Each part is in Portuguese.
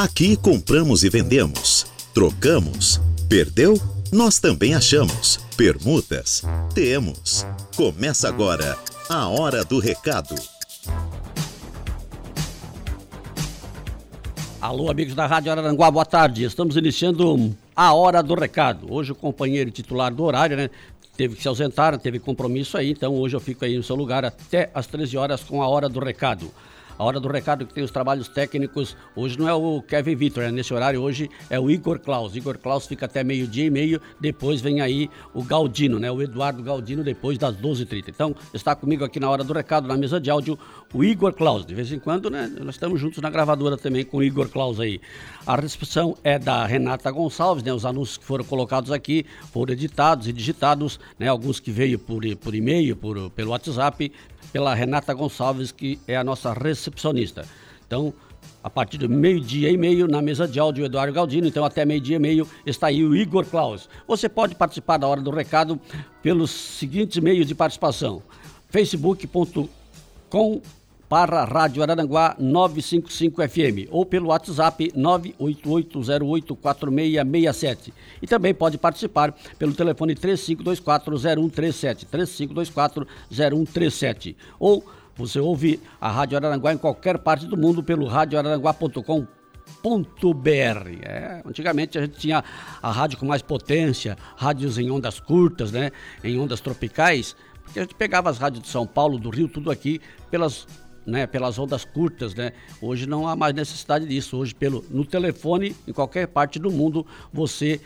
Aqui compramos e vendemos, trocamos, perdeu? Nós também achamos. Permutas? Temos. Começa agora a Hora do Recado. Alô, amigos da Rádio Araranguá, boa tarde. Estamos iniciando a Hora do Recado. Hoje o companheiro titular do horário, né? Teve que se ausentar, teve compromisso aí, então hoje eu fico aí no seu lugar até às 13 horas com a Hora do Recado. A hora do recado que tem os trabalhos técnicos. Hoje não é o Kevin Vitor, né? nesse horário hoje é o Igor Klaus. Igor Klaus fica até meio-dia e meio, depois vem aí o Galdino, né? O Eduardo Galdino, depois das 12h30. Então, está comigo aqui na hora do recado, na mesa de áudio, o Igor Klaus. De vez em quando, né? Nós estamos juntos na gravadora também com o Igor Klaus aí. A recepção é da Renata Gonçalves, né? Os anúncios que foram colocados aqui foram editados e digitados, né? Alguns que veio por, por e-mail, por, pelo WhatsApp, pela Renata Gonçalves, que é a nossa recepcionista. Então, a partir do meio-dia e meio, na mesa de áudio, Eduardo Galdino. Então, até meio-dia e meio, está aí o Igor Klaus. Você pode participar da hora do recado pelos seguintes meios de participação: facebook.com para Rádio Araranguá 955 FM ou pelo WhatsApp 988084667. E também pode participar pelo telefone 35240137, 35240137. Ou você ouve a Rádio Araranguá em qualquer parte do mundo pelo radioararanguá.com br É, antigamente a gente tinha a rádio com mais potência, rádios em ondas curtas, né, em ondas tropicais, porque a gente pegava as rádios de São Paulo, do Rio, tudo aqui pelas né, pelas ondas curtas, né? Hoje não há mais necessidade disso. Hoje pelo no telefone em qualquer parte do mundo você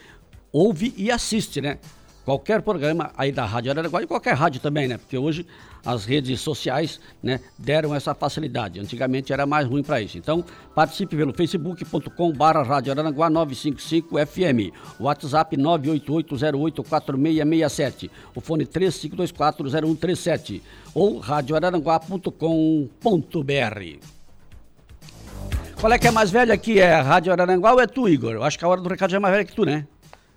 ouve e assiste, né? Qualquer programa aí da Rádio Araranguá e qualquer rádio também, né? Porque hoje as redes sociais, né, deram essa facilidade. Antigamente era mais ruim para isso. Então, participe pelo facebook.com/barra Rádio Araranguá 955 FM, WhatsApp 988084667, o fone 35240137 ou radioararanguá.com.br. Qual é que é mais velha aqui? É Rádio Araranguá ou é tu, Igor? Eu acho que a hora do recado já é mais velha que tu, né?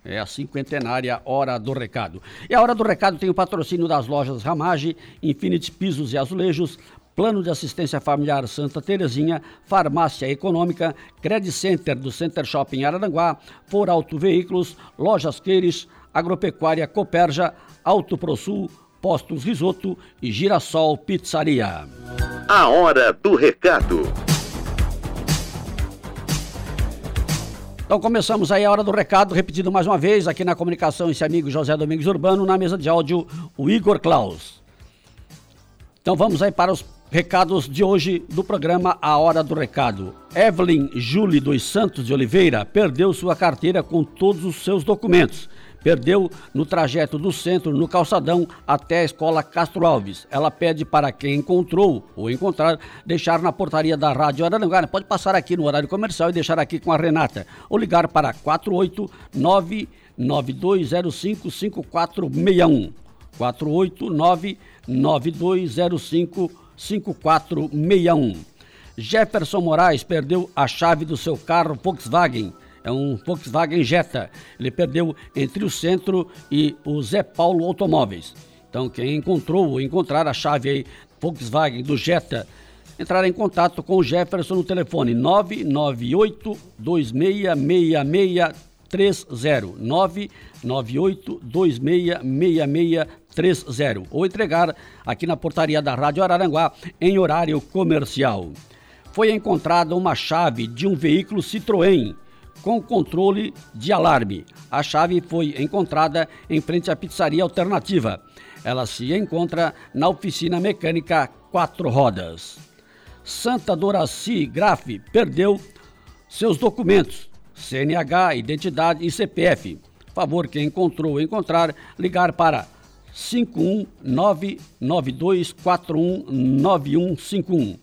É a cinquentenária Hora do Recado. E a Hora do Recado tem o patrocínio das lojas Ramage, Infinity Pisos e Azulejos, Plano de Assistência Familiar Santa Terezinha, Farmácia Econômica, Credit Center do Center Shopping Araranguá, For Auto Veículos, Lojas Queires, Agropecuária Coperja, Auto ProSul, Postos Risoto e Girassol Pizzaria. A Hora do Recado. Então começamos aí a hora do recado, repetido mais uma vez, aqui na comunicação, esse amigo José Domingos Urbano, na mesa de áudio, o Igor Klaus. Então vamos aí para os recados de hoje do programa A Hora do Recado. Evelyn Julie dos Santos de Oliveira perdeu sua carteira com todos os seus documentos perdeu no trajeto do centro, no calçadão, até a escola Castro Alves. Ela pede para quem encontrou ou encontrar, deixar na portaria da Rádio Araranguá. Pode passar aqui no horário comercial e deixar aqui com a Renata. Ou ligar para 489 9205 5461. 489 9205 5461. Jefferson Moraes perdeu a chave do seu carro Volkswagen é um Volkswagen Jetta. Ele perdeu entre o centro e o Zé Paulo Automóveis. Então, quem encontrou ou encontrar a chave aí, Volkswagen do Jetta, entrar em contato com o Jefferson no telefone 998 266630 998 266630 ou entregar aqui na portaria da Rádio Araranguá em horário comercial. Foi encontrada uma chave de um veículo Citroën com controle de alarme. A chave foi encontrada em frente à pizzaria alternativa. Ela se encontra na oficina mecânica Quatro Rodas. Santa Doraci Graf perdeu seus documentos, CNH, identidade e CPF. Favor quem encontrou ou encontrar, ligar para 51992419151.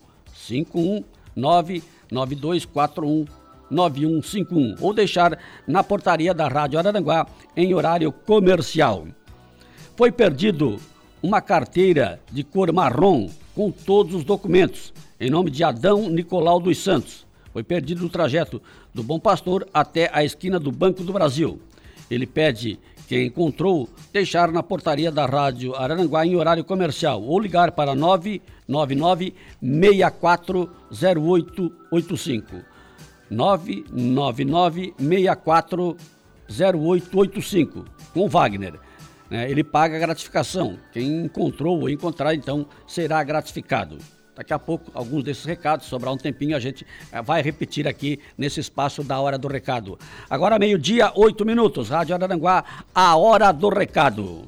51992419151. 9151 ou deixar na portaria da Rádio Araranguá em horário comercial. Foi perdido uma carteira de cor marrom com todos os documentos, em nome de Adão Nicolau dos Santos. Foi perdido no trajeto do Bom Pastor até a esquina do Banco do Brasil. Ele pede quem encontrou deixar na portaria da Rádio Araranguá em horário comercial ou ligar para 999 640885. 999-640885, com Wagner. Né? Ele paga a gratificação. Quem encontrou ou encontrar, então, será gratificado. Daqui a pouco, alguns desses recados, sobrar um tempinho, a gente eh, vai repetir aqui nesse espaço da Hora do Recado. Agora, meio-dia, oito minutos, Rádio Araranguá, a Hora do Recado.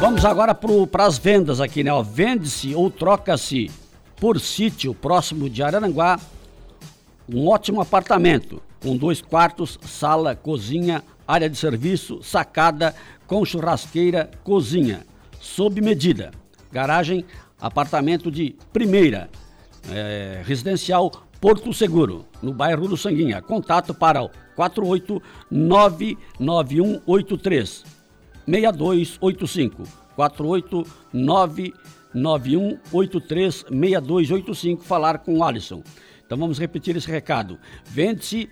Vamos agora para as vendas aqui, né? Vende-se ou troca-se por sítio próximo de Araranguá um ótimo apartamento com dois quartos, sala, cozinha, área de serviço, sacada com churrasqueira, cozinha, sob medida. Garagem, apartamento de primeira, é, residencial Porto Seguro, no bairro do Sanguinha. Contato para o 4899183 6285 489 9183 6285 falar com o Alisson. Então vamos repetir esse recado. Vende-se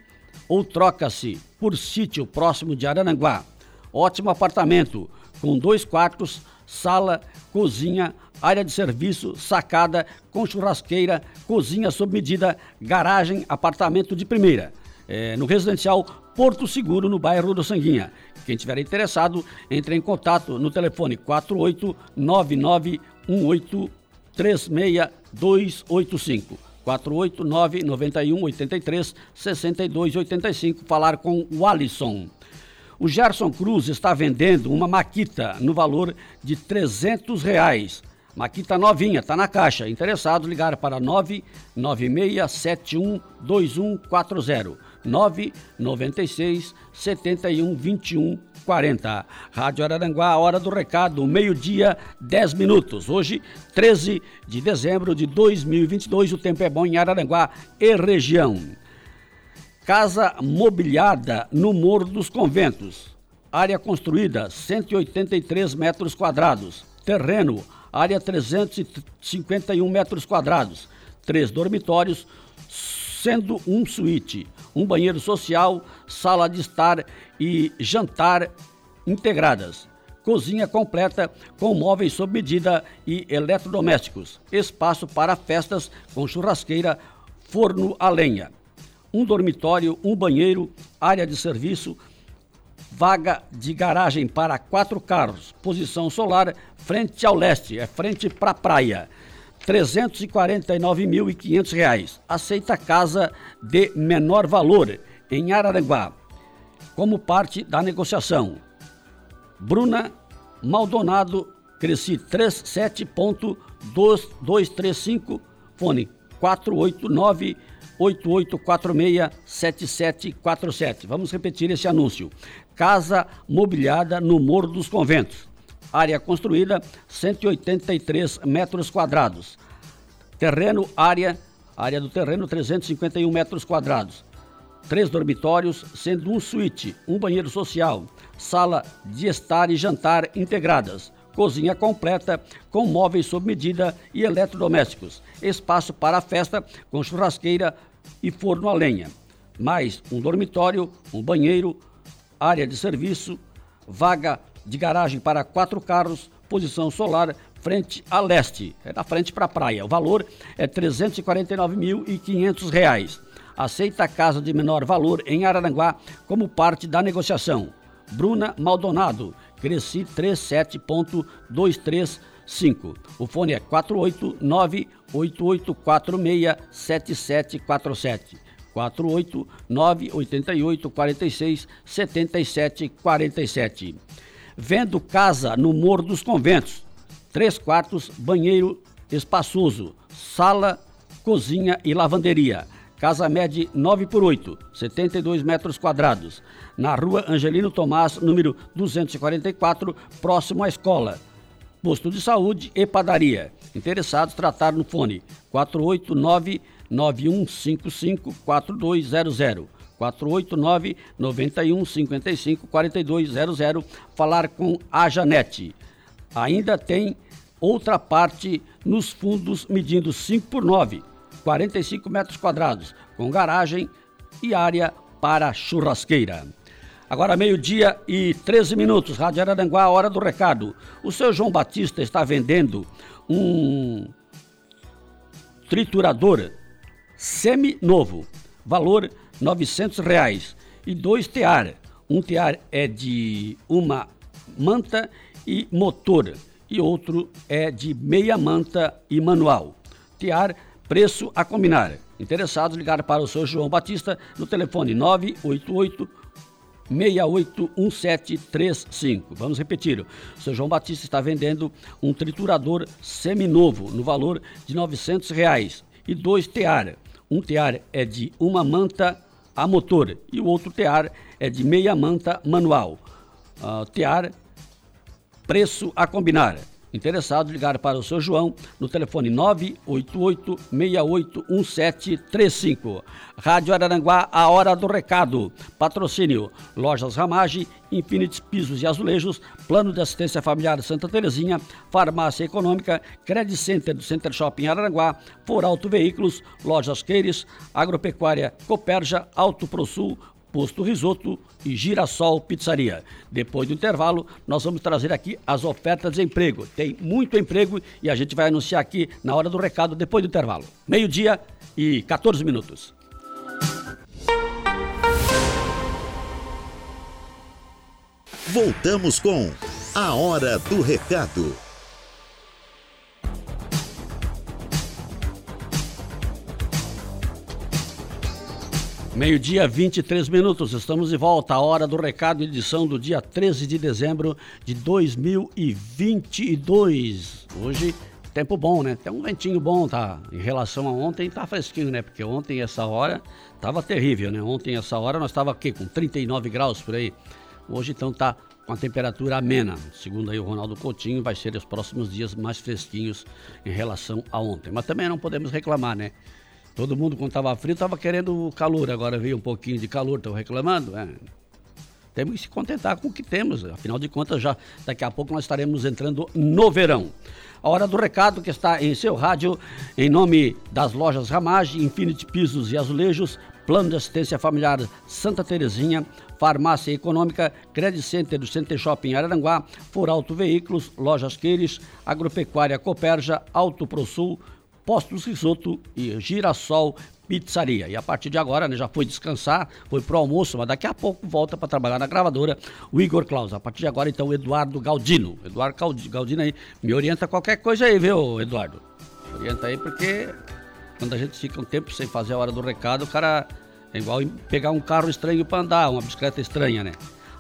ou troca-se por sítio próximo de Arananguá. Ótimo apartamento com dois quartos, sala, cozinha, área de serviço, sacada com churrasqueira, cozinha sob medida, garagem, apartamento de primeira. É, no residencial Porto Seguro, no bairro do Sanguinha. Quem tiver interessado, entre em contato no telefone 48991836285. 489 91 83 62 85 falar com o Alisson. O Gerson Cruz está vendendo uma maquita no valor de 300 reais. Maquita novinha, está na caixa. Interessado, ligar para 996712140. 996 71 21 40. Rádio Araranguá, hora do recado, meio-dia, 10 minutos. Hoje, 13 de dezembro de 2022, o tempo é bom em Araranguá e região. Casa mobiliada no Morro dos Conventos. Área construída, 183 metros quadrados. Terreno, área 351 metros quadrados. Três dormitórios, sendo um suíte um banheiro social, sala de estar e jantar integradas. Cozinha completa com móveis sob medida e eletrodomésticos. Espaço para festas com churrasqueira, forno a lenha. Um dormitório, um banheiro, área de serviço, vaga de garagem para quatro carros, posição solar, frente ao leste, é frente para a praia. R$ 349.500. Aceita casa de menor valor em Araranguá, como parte da negociação. Bruna Maldonado, Cresci 37.235, fone 489 8846 7747. Vamos repetir esse anúncio. Casa mobiliada no Morro dos Conventos. Área construída 183 metros quadrados. Terreno, área, área do terreno 351 metros quadrados. Três dormitórios, sendo um suíte, um banheiro social, sala de estar e jantar integradas, cozinha completa com móveis sob medida e eletrodomésticos, espaço para festa com churrasqueira e forno a lenha, mais um dormitório, um banheiro, área de serviço, vaga de garagem para quatro carros, posição solar, frente a leste, é da frente para a praia. O valor é R$ 349.500. Aceita a casa de menor valor em Araranguá como parte da negociação. Bruna Maldonado, Cresci 37.235. O fone é 489 8846 7747. 489 88 46 77 47 vendo casa no Morro dos Conventos. Três quartos, banheiro espaçoso, sala, cozinha e lavanderia. Casa média 9 por 8, 72 metros quadrados. Na rua Angelino Tomás, número 244, próximo à escola. Posto de saúde e padaria. Interessados tratar no fone 489 9155 4200 489 91 55 4200 falar com a Janete. Ainda tem outra parte nos fundos medindo 5 por 9, 45 metros quadrados, com garagem e área para churrasqueira. Agora meio-dia e 13 minutos, Rádio Araranguá, hora do recado. O seu João Batista está vendendo um triturador semi-novo, valor R$ 900 reais, e dois tear. Um tear é de uma manta e motor, e outro é de meia manta e manual. Tear, preço a combinar. Interessados, ligar para o seu João Batista no telefone 988 681735. Vamos repetir. O seu João Batista está vendendo um triturador seminovo no valor de 900 reais, e dois tear. Um tear é de uma manta a motor e o outro tear é de meia manta manual. Uh, tear, preço a combinar. Interessado, ligar para o seu João no telefone 988-681735. Rádio Araranguá, a hora do recado. Patrocínio: Lojas Ramage, Infinites Pisos e Azulejos, Plano de Assistência Familiar Santa Terezinha, Farmácia Econômica, Credit Center do Center Shopping Araranguá, For Auto Veículos, Lojas Queires, Agropecuária Coperja, Auto ProSul, Posto Risoto e Girassol Pizzaria. Depois do intervalo, nós vamos trazer aqui as ofertas de emprego. Tem muito emprego e a gente vai anunciar aqui na hora do recado depois do intervalo. Meio-dia e 14 minutos. Voltamos com a hora do recado. Meio-dia, 23 minutos. Estamos de volta. A hora do recado, edição do dia 13 de dezembro de 2022. Hoje, tempo bom, né? Tem um ventinho bom, tá? Em relação a ontem, tá fresquinho, né? Porque ontem, essa hora, tava terrível, né? Ontem, essa hora, nós tava aqui com 39 graus por aí. Hoje, então, tá com a temperatura amena. Segundo aí o Ronaldo Coutinho, vai ser os próximos dias mais fresquinhos em relação a ontem. Mas também não podemos reclamar, né? Todo mundo, quando estava frio, estava querendo calor. Agora veio um pouquinho de calor, estão reclamando. É. Temos que se contentar com o que temos. Afinal de contas, já daqui a pouco nós estaremos entrando no verão. A hora do recado que está em seu rádio, em nome das lojas Ramage, Infinity Pisos e Azulejos, Plano de Assistência Familiar Santa Terezinha, Farmácia Econômica, Credit Center do Center Shopping Araranguá, For Auto Veículos, Lojas Queires, Agropecuária Coperja, Auto ProSul, Postos Risoto e Girassol Pizzaria. E a partir de agora, né, já foi descansar, foi pro almoço, mas daqui a pouco volta para trabalhar na gravadora o Igor Claus. A partir de agora, então, o Eduardo Galdino. Eduardo Galdino aí, me orienta qualquer coisa aí, viu, Eduardo? Me orienta aí, porque quando a gente fica um tempo sem fazer a hora do recado, o cara é igual pegar um carro estranho para andar, uma bicicleta estranha, né?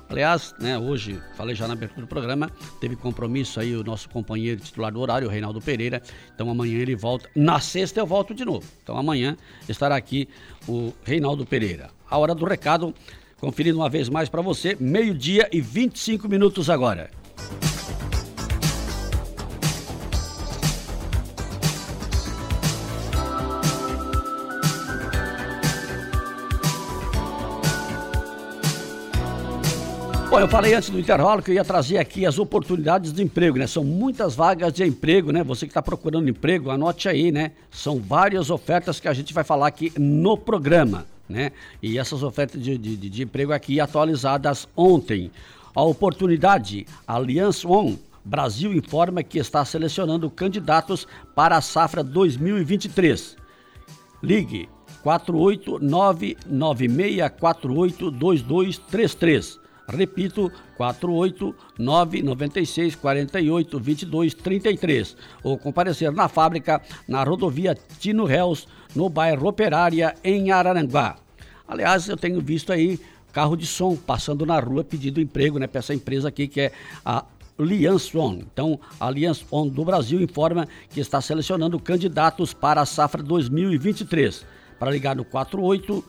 Aliás, né, hoje, falei já na abertura do programa, teve compromisso aí o nosso companheiro titular do horário, o Reinaldo Pereira. Então amanhã ele volta. Na sexta eu volto de novo. Então amanhã estará aqui o Reinaldo Pereira. A hora do recado, conferindo uma vez mais para você, meio-dia e 25 minutos agora. Bom, eu falei antes do intervalo que eu ia trazer aqui as oportunidades de emprego, né? São muitas vagas de emprego, né? Você que está procurando emprego, anote aí, né? São várias ofertas que a gente vai falar aqui no programa, né? E essas ofertas de, de, de emprego aqui atualizadas ontem. A oportunidade, Aliança On, Brasil informa que está selecionando candidatos para a safra 2023. Ligue 489 9648 2233 Repito, 48996 48 22 33. Ou comparecer na fábrica, na rodovia Tino Réus, no bairro Operária, em Araranguá. Aliás, eu tenho visto aí carro de som passando na rua pedindo emprego né, para essa empresa aqui que é a Allianz On. Então, a Allianz On do Brasil informa que está selecionando candidatos para a safra 2023. Para ligar no 48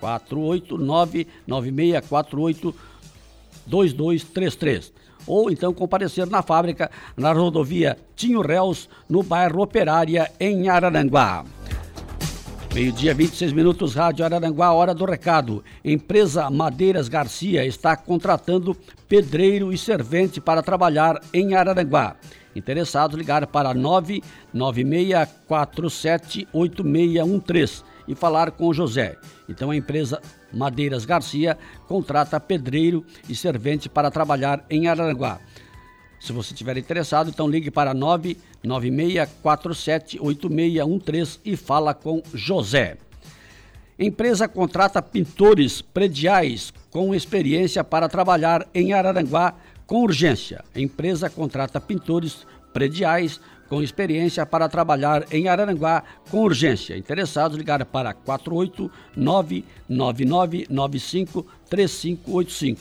99648 2233. 489-9648-2233. Ou então comparecer na fábrica na rodovia Tinho Réus, no bairro Operária, em Araranguá. Meio-dia, 26 minutos, Rádio Araranguá, hora do recado. Empresa Madeiras Garcia está contratando pedreiro e servente para trabalhar em Araranguá. Interessados, ligar para 996478613 e falar com José. Então a empresa Madeiras Garcia contrata pedreiro e servente para trabalhar em Araranguá. Se você estiver interessado, então ligue para 996478613 e fala com José. Empresa contrata pintores prediais com experiência para trabalhar em Araranguá com urgência. Empresa contrata pintores prediais com experiência para trabalhar em Araranguá com urgência. Interessados, ligar para 489-9995-3585.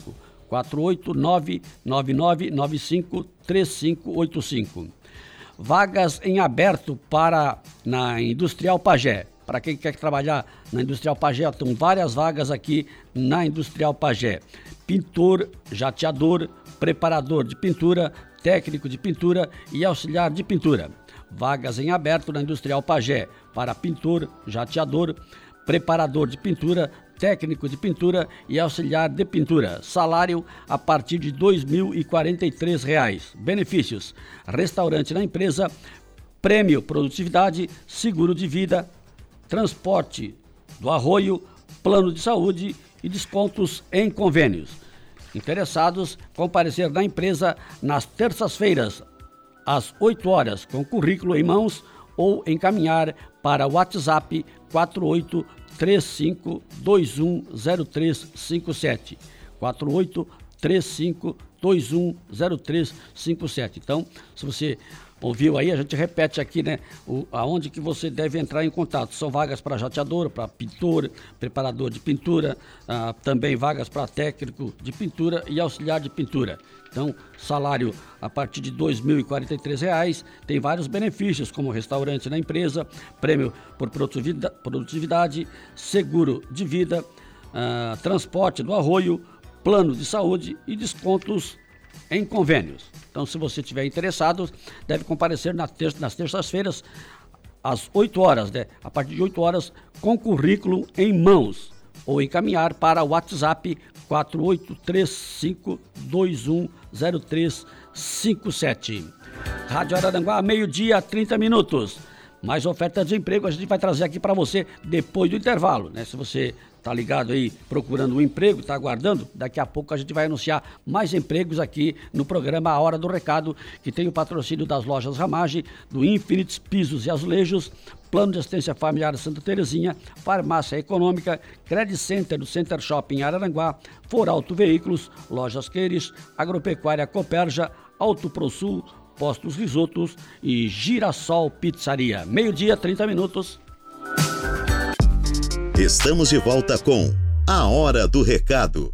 489-9995-3585. Vagas em aberto para na Industrial Pagé. Para quem quer trabalhar na Industrial Pagé, estão várias vagas aqui na Industrial Pagé. Pintor, jateador, preparador de pintura, técnico de pintura e auxiliar de pintura. Vagas em aberto na Industrial Pagé para pintor, jateador, preparador de pintura, técnico de pintura e auxiliar de pintura. Salário a partir de R$ 2.043. Benefícios: restaurante na empresa, prêmio produtividade, seguro de vida, transporte do arroio, plano de saúde e descontos em convênios. Interessados, comparecer na empresa nas terças-feiras, às 8 horas, com currículo em mãos ou encaminhar para o WhatsApp 4835210357. 4835210357. Então, se você ouviu aí, a gente repete aqui, né? O, aonde que você deve entrar em contato. São vagas para jateador, para pintor, preparador de pintura, ah, também vagas para técnico de pintura e auxiliar de pintura. Então, salário a partir de R$ 2.043, tem vários benefícios, como restaurante na empresa, prêmio por produtividade, seguro de vida, ah, transporte do arroio, plano de saúde e descontos em convênios. Então, se você estiver interessado, deve comparecer nas terças-feiras, às 8 horas, né? a partir de 8 horas, com currículo em mãos, ou encaminhar para o WhatsApp 4835210357. Rádio Araranguá, meio-dia, 30 minutos. Mais ofertas de emprego a gente vai trazer aqui para você depois do intervalo, né? Se você tá ligado aí procurando um emprego, tá aguardando, daqui a pouco a gente vai anunciar mais empregos aqui no programa A Hora do Recado, que tem o patrocínio das lojas Ramage, do Infinites Pisos e Azulejos, Plano de Assistência Familiar Santa Terezinha, Farmácia Econômica, Credit Center do Center Shopping Araranguá, For Auto Veículos, Lojas Queires, Agropecuária Coperja, Auto ProSul, Postos Risotos e Girassol Pizzaria. Meio-dia, 30 minutos. Estamos de volta com A Hora do Recado.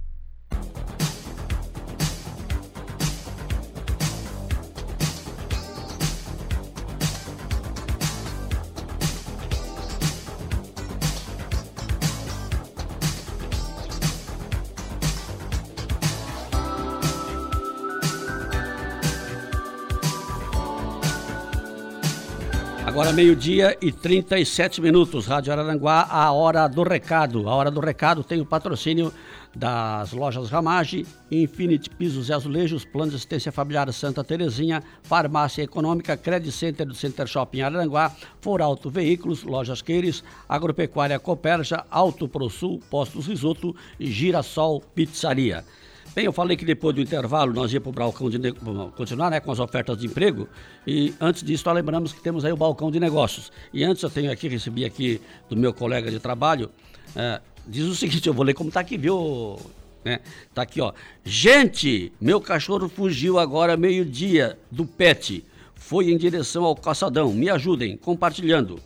Meio-dia e 37 minutos, Rádio Araranguá, a hora do recado. A hora do recado tem o patrocínio das lojas Ramage, Infinity Pisos e Azulejos, Plano de Assistência Familiar Santa Terezinha, Farmácia Econômica, Credit Center do Center Shopping Araranguá, For Auto Veículos, Lojas Queires, Agropecuária Coperja, Auto ProSul, Postos Risoto e Girassol Pizzaria. Bem, eu falei que depois do intervalo nós íamos para o balcão de continuar né, com as ofertas de emprego e antes disso nós lembramos que temos aí o balcão de negócios. E antes eu tenho aqui, recebi aqui do meu colega de trabalho, é, diz o seguinte, eu vou ler como está aqui, viu? Né? Tá aqui, ó. Gente, meu cachorro fugiu agora meio-dia do pet. Foi em direção ao caçadão. Me ajudem, compartilhando.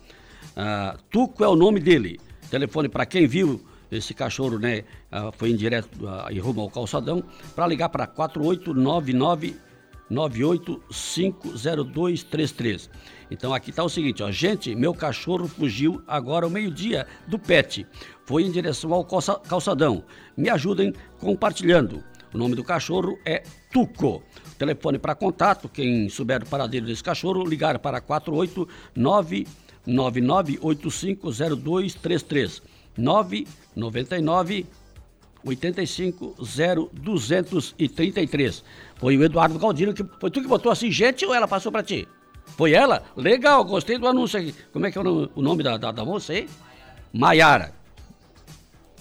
Ah, Tuco é o nome dele. Telefone para quem viu esse cachorro né, ah, foi em direto uh, em rumo ao calçadão, para ligar para 4899 98550233. Então aqui está o seguinte, ó, gente, meu cachorro fugiu agora ao meio-dia do PET. Foi em direção ao calçadão. Me ajudem compartilhando. O nome do cachorro é Tuco. Telefone para contato, quem souber o paradeiro desse cachorro, ligar para 489 99850233. 999 85 0233. Foi o Eduardo Galdino que foi tu que botou assim, gente, ou ela passou para ti? Foi ela? Legal, gostei do anúncio aqui. Como é que é o nome, o nome da, da, da, moça aí? Maiara.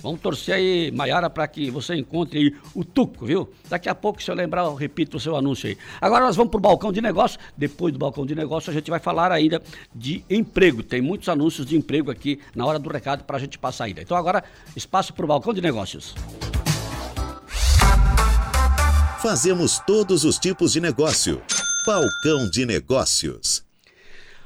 Vamos torcer aí, Maiara, para que você encontre aí o Tuco, viu? Daqui a pouco, se eu lembrar, eu repito o seu anúncio aí. Agora nós vamos para o balcão de negócio. Depois do balcão de negócio, a gente vai falar ainda de emprego. Tem muitos anúncios de emprego aqui na hora do recado para a gente passar ainda. Então agora, espaço para o balcão de negócios. Fazemos todos os tipos de negócio. Balcão de negócios.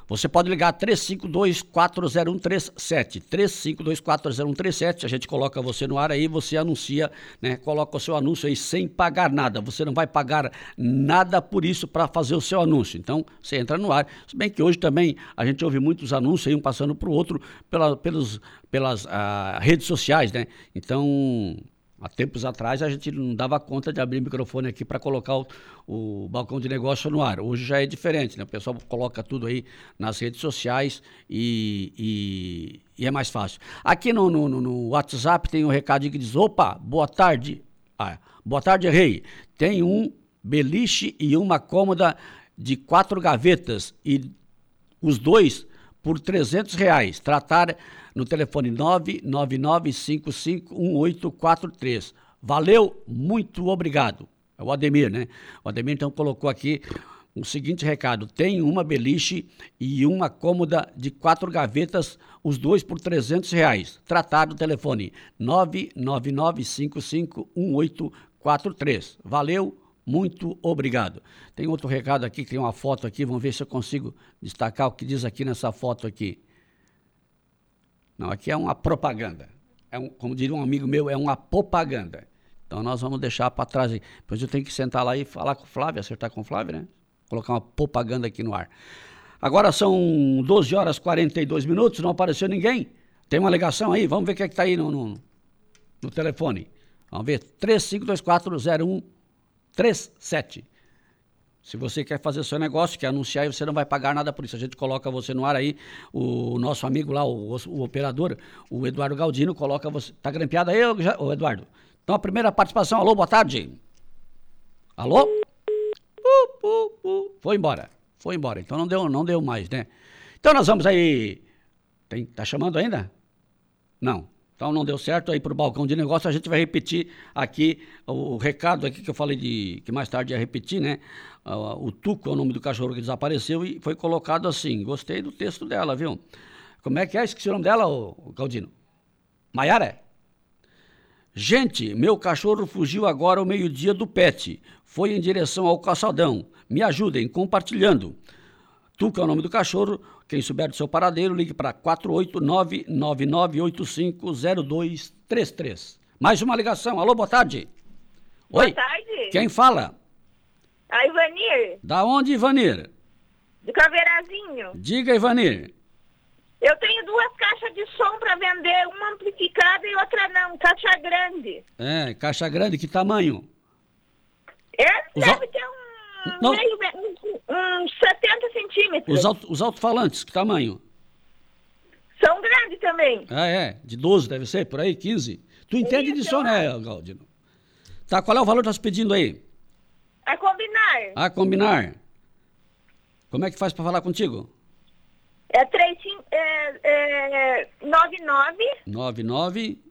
Você pode ligar 352-40137. 352-40137. A gente coloca você no ar aí, você anuncia, né? Coloca o seu anúncio aí sem pagar nada. Você não vai pagar nada por isso para fazer o seu anúncio. Então, você entra no ar. Se bem que hoje também a gente ouve muitos anúncios aí, um passando para o outro, pela, pelos, pelas ah, redes sociais, né? Então Há tempos atrás a gente não dava conta de abrir o microfone aqui para colocar o, o, balcão de negócio no ar. Hoje já é diferente, né? O pessoal coloca tudo aí nas redes sociais e, e, e é mais fácil. Aqui no, no, no, WhatsApp tem um recado que diz: opa, boa tarde. Ah, boa tarde, Rei. Tem um beliche e uma cômoda de quatro gavetas e os dois por 300 reais. Tratar no telefone 999551843. Valeu, muito obrigado. É o Ademir, né? O Ademir então colocou aqui o seguinte recado: tem uma beliche e uma cômoda de quatro gavetas, os dois por 300 reais. Tratado telefone 999551843. Valeu, muito obrigado. Tem outro recado aqui, tem uma foto aqui, vamos ver se eu consigo destacar o que diz aqui nessa foto aqui. Não, aqui é uma propaganda. É um, como diria um amigo meu, é uma propaganda. Então nós vamos deixar para trás. Depois eu tenho que sentar lá e falar com o Flávio, acertar com o Flávio, né? Colocar uma propaganda aqui no ar. Agora são 12 horas e 42 minutos, não apareceu ninguém. Tem uma ligação aí? Vamos ver o que é está aí no, no, no, telefone. Vamos ver. 35240137. Se você quer fazer seu negócio, quer anunciar, você não vai pagar nada por isso. A gente coloca você no ar aí. O nosso amigo lá, o, o operador, o Eduardo Galdino, coloca você. Tá grampeado aí, o Eduardo? Então a primeira participação. Alô, boa tarde. Alô? Uh, uh, uh. Foi embora. Foi embora. Então não deu, não deu mais, né? Então nós vamos aí. Tem, tá chamando ainda? Não. Então não deu certo aí para o balcão de negócio. A gente vai repetir aqui o, recado aqui que eu falei de que mais tarde ia repetir, né? Uh, o Tuco é o nome do cachorro que desapareceu e foi colocado assim. Gostei do texto dela, viu? Como é que é? Esqueci o nome dela, o Galdino. Maiara? Gente, meu cachorro fugiu agora ao meio-dia do pet. Foi em direção ao calçadão. Me ajudem compartilhando. Tuca é o nome do cachorro. Quem souber do seu paradeiro, ligue para 489-9985-0233. Mais uma ligação. Alô, boa tarde. Boa Oi. tarde. Quem fala? A Ivanir. Da onde, Ivanir? Do Caveirazinho. Diga, Ivanir. Eu tenho duas caixas de som para vender, uma amplificada e outra não, caixa grande. É, caixa grande, que tamanho? É, deve ter um não. Meio, uns 70 centímetros. Os, alto, os alto-falantes, que tamanho? São grandes também. Ah, é? De 12 deve ser, por aí, 15. Tu entende Isso, disso, né, Galdino? Tá, qual é o valor que tá se pedindo aí? A combinar. A combinar. Como é que faz para falar contigo? É 3, é, é, 99. 99.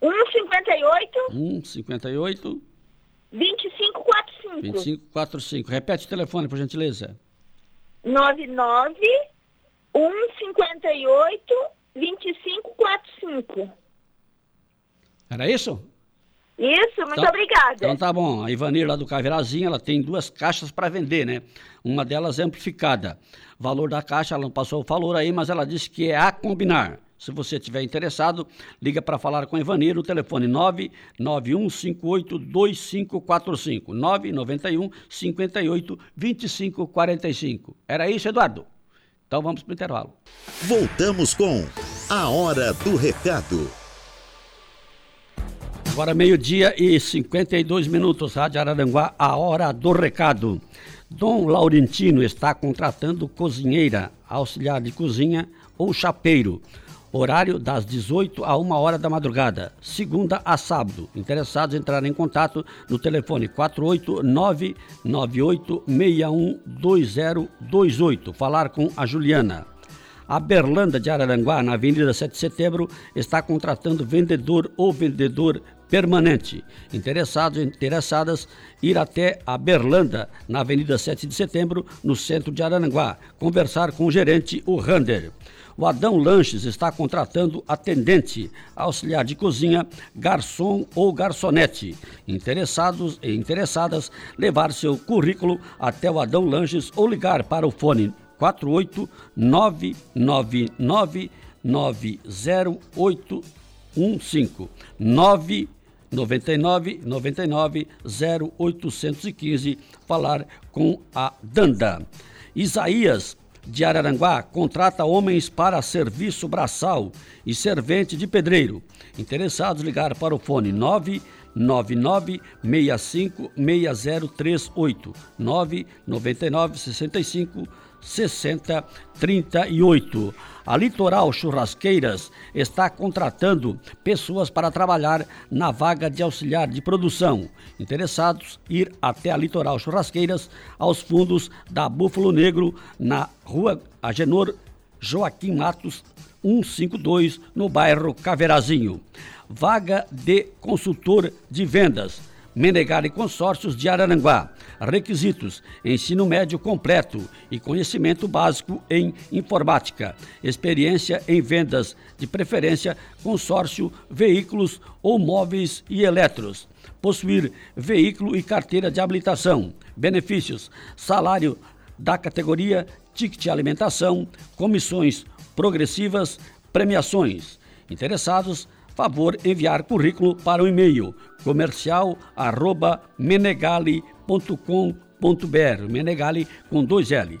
158. 158. 2545. 2545. Repete o telefone, por gentileza. 99 158 2545. Era isso? Isso, muito então, obrigada. Então tá bom. A Ivanir lá do Caveirazinha, ela tem duas caixas para vender, né? Uma delas é amplificada. Valor da caixa, ela não passou o valor aí, mas ela disse que é a combinar. Se você estiver interessado, liga para falar com Ivanir no telefone 991582545. 991 58 2545. Era isso, Eduardo? Então vamos para o intervalo. Voltamos com A Hora do Recado. Agora meio-dia e 52 minutos, Rádio Araranguá, a hora do recado. Dom Laurentino está contratando cozinheira, auxiliar de cozinha ou chapeiro horário das 18 a 1 hora da madrugada, segunda a sábado. Interessados entrarem em contato no telefone 489-9861-2028. Falar com a Juliana. A Berlanda de Araranguá, na Avenida 7 de Setembro, está contratando vendedor ou vendedor permanente. Interessados interessadas, ir até a Berlanda, na Avenida 7 de Setembro, no centro de Araranguá, conversar com o gerente, o Rander. O Adão Lanches está contratando atendente, auxiliar de cozinha, garçom ou garçonete. Interessados e interessadas, levar seu currículo até o Adão Lanches ou ligar para o fone 48 999 90815 9 99 99 0815 falar com a Danda. Isaías de Araranguá contrata homens para serviço braçal e servente de pedreiro. Interessados ligar para o fone 999 65 6038 999 65 6038. A Litoral Churrasqueiras está contratando pessoas para trabalhar na vaga de auxiliar de produção. Interessados, ir até a Litoral Churrasqueiras, aos fundos da Búfalo Negro, na rua Agenor Joaquim Matos, 152, no bairro Caveirazinho. Vaga de consultor de vendas Menegar e Consórcios de Araranguá. Requisitos: ensino médio completo e conhecimento básico em informática. Experiência em vendas, de preferência consórcio, veículos ou móveis e eletros. Possuir veículo e carteira de habilitação. Benefícios: salário da categoria, ticket alimentação, comissões progressivas, premiações. Interessados favor enviar currículo para o e-mail comercial@menegali.com.br, Menegali com dois L.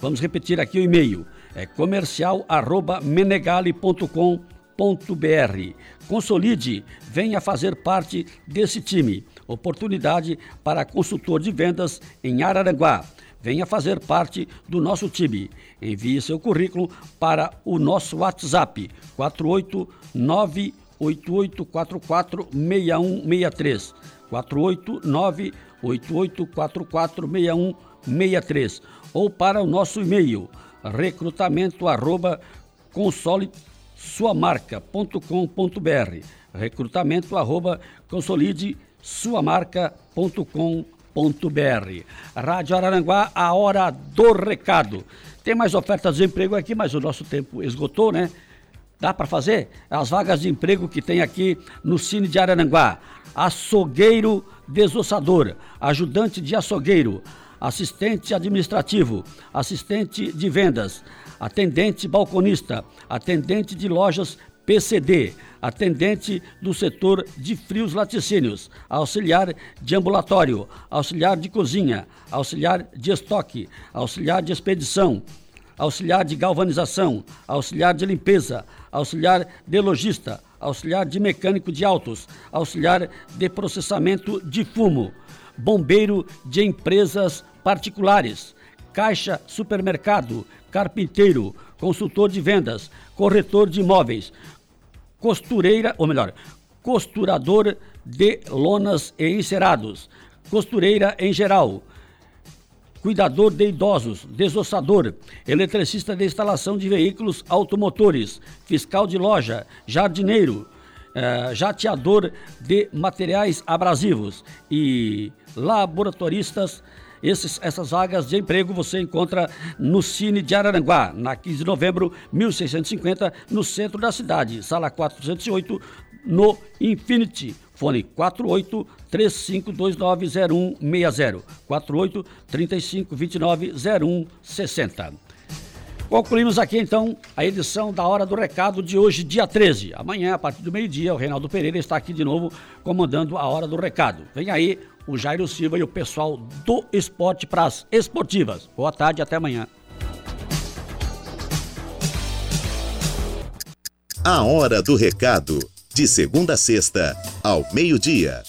Vamos repetir aqui o e-mail, é comercial@menegali.com.br. Consolide, venha fazer parte desse time. Oportunidade para consultor de vendas em Araranguá. Venha fazer parte do nosso time. Envie seu currículo para o nosso WhatsApp 489 8844 6163 489 8844 6163 ou para o nosso e-mail recrutamento arroba console sua marca.com.br recrutamento arroba consolide sua marca.com.br Rádio Araranguá, a hora do recado. Tem mais ofertas de emprego aqui, mas o nosso tempo esgotou, né? Dá para fazer? As vagas de emprego que tem aqui no Cine de Araranguá. Açougueiro desossador, ajudante de açougueiro, assistente administrativo, assistente de vendas, atendente balconista, atendente de lojas PCD, atendente do setor de frios laticínios, auxiliar de ambulatório, auxiliar de cozinha, auxiliar de estoque, auxiliar de expedição, auxiliar de galvanização, auxiliar de limpeza, auxiliar de logista, auxiliar de mecânico de autos, auxiliar de processamento de fumo, bombeiro de empresas particulares, caixa supermercado, carpinteiro, consultor de vendas, corretor de imóveis, costureira, ou melhor, costurador de lonas e encerados, costureira em geral, cuidador de idosos, desossador, eletricista de instalação de veículos automotores, fiscal de loja, jardineiro, eh, jateador de materiais abrasivos e laboratoristas esses, essas vagas de emprego você encontra no Cine de Araranguá, na 15 de novembro, 1650, no centro da cidade, sala 408, no Infinity. Fone 48 35290160 48 3529 0160. Concluímos aqui então a edição da Hora do Recado de hoje, dia 13. Amanhã, a partir do meio-dia, o Reinaldo Pereira está aqui de novo comandando a Hora do Recado. Vem aí o Jairo Silva e o pessoal do Esporte para as Esportivas. Boa tarde, até amanhã. A Hora do Recado, de segunda a sexta, ao meio-dia.